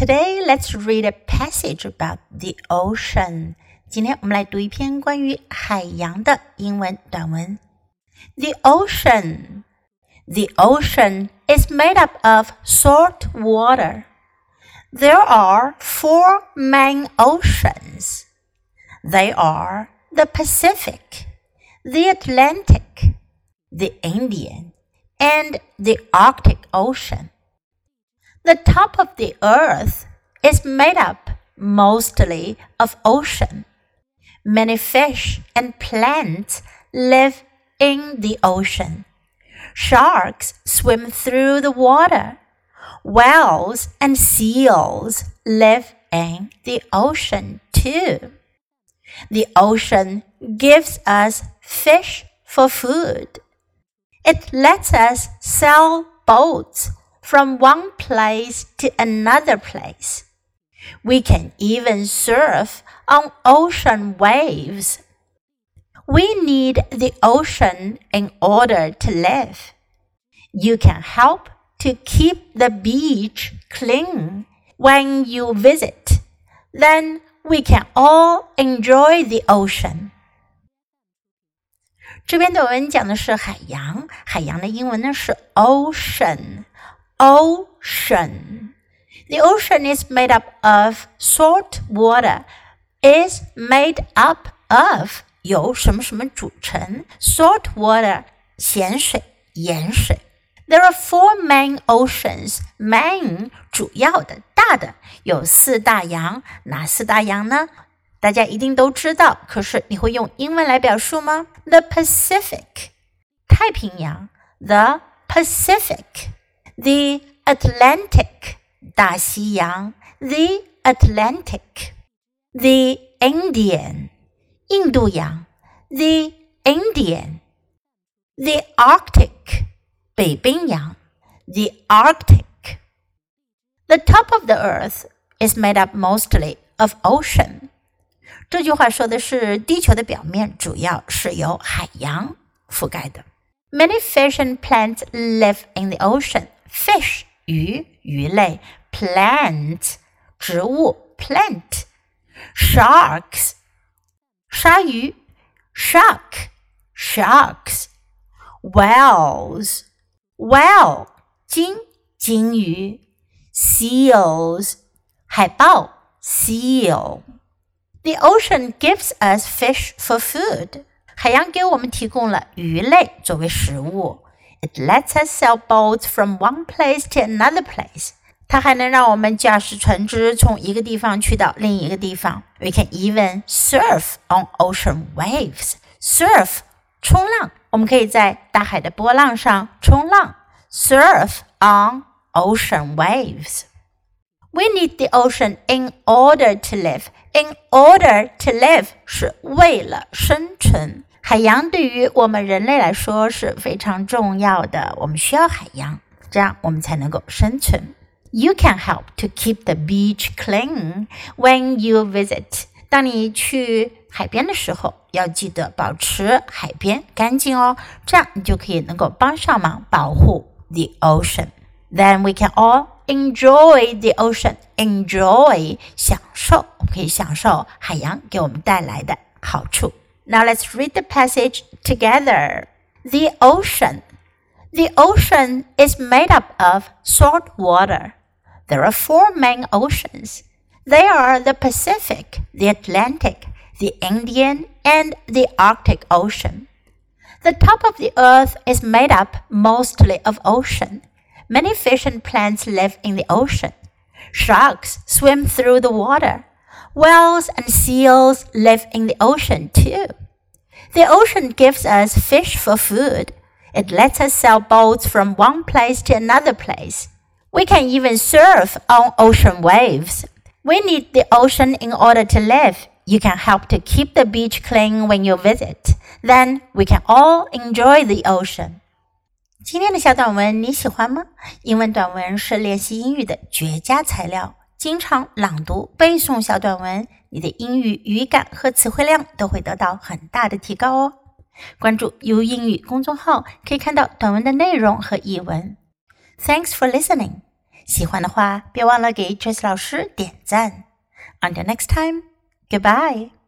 Today, let's read a passage about the ocean. 今天我们来读一篇关于海洋的英文短文。The ocean. The ocean is made up of salt water. There are four main oceans. They are the Pacific, the Atlantic, the Indian, and the Arctic Ocean. The top of the earth is made up mostly of ocean. Many fish and plants live in the ocean. Sharks swim through the water. Whales and seals live in the ocean too. The ocean gives us fish for food. It lets us sell boats from one place to another place. We can even surf on ocean waves. We need the ocean in order to live. You can help to keep the beach clean when you visit. Then we can all enjoy the ocean. 这篇短文讲的是海洋，海洋的英文呢是 ocean。 ocean. The ocean is made up of salt water. Is made up of 由什么什么组成？Salt water 咸水、盐水。There are four main oceans. Main 主要的、大的有四大洋，哪四大洋呢？大家一定都知道，可是你会用英文来表述吗？The Pacific 太平洋，The Pacific。 the Atlantic 大西洋，the Atlantic, the Indian 印度洋，the Indian, the Arctic 北冰洋，the Arctic. The top of the earth is made up mostly of ocean. 这句话说的是地球的表面主要是由海洋覆盖的。Many fish and plants live in the ocean. fish 鱼鱼类，plant 植物 plant sharks 鲨鱼 shark sharks whales whale 鲸鲸鱼 seals 海豹 seal The ocean gives us fish for food. 海洋给我们提供了鱼类作为食物。 it lets us sail boats from one place to another place. 它还能让我们驾驶船只从一个地方去到另一个地方。We can even surf on ocean waves. Surf 冲浪，我们可以在大海的波浪上冲浪。Surf on ocean waves. We need the ocean in order to live. In order to live 是为了生存。 海洋对于我们人类来说是非常重要的，我们需要海洋，这样我们才能够生存。You can help to keep the beach clean when you visit。当你去海边的时候，要记得保持海边干净哦，这样你就可以能够帮上忙保护 the ocean。Then we can all enjoy the ocean. Enjoy 享受，我们可以享受海洋给我们带来的好处。 Now let's read the passage together. The ocean. The ocean is made up of salt water. There are four main oceans. They are the Pacific, the Atlantic, the Indian, and the Arctic Ocean. The top of the earth is made up mostly of ocean. Many fish and plants live in the ocean. Sharks swim through the water. Whales and seals live in the ocean too. The ocean gives us fish for food. It lets us sail boats from one place to another place. We can even surf on ocean waves. We need the ocean in order to live. You can help to keep the beach clean when you visit. Then we can all enjoy the ocean. 今天的小短文你喜欢吗？英文短文是练习英语的绝佳材料。 经常朗读、背诵小短文，你的英语语感和词汇量都会得到很大的提高哦。关注 U 英语公众号，可以看到短文的内容和译文。Thanks for listening. 喜欢的话，别忘了给 Jess 老师点赞。Until next time, goodbye.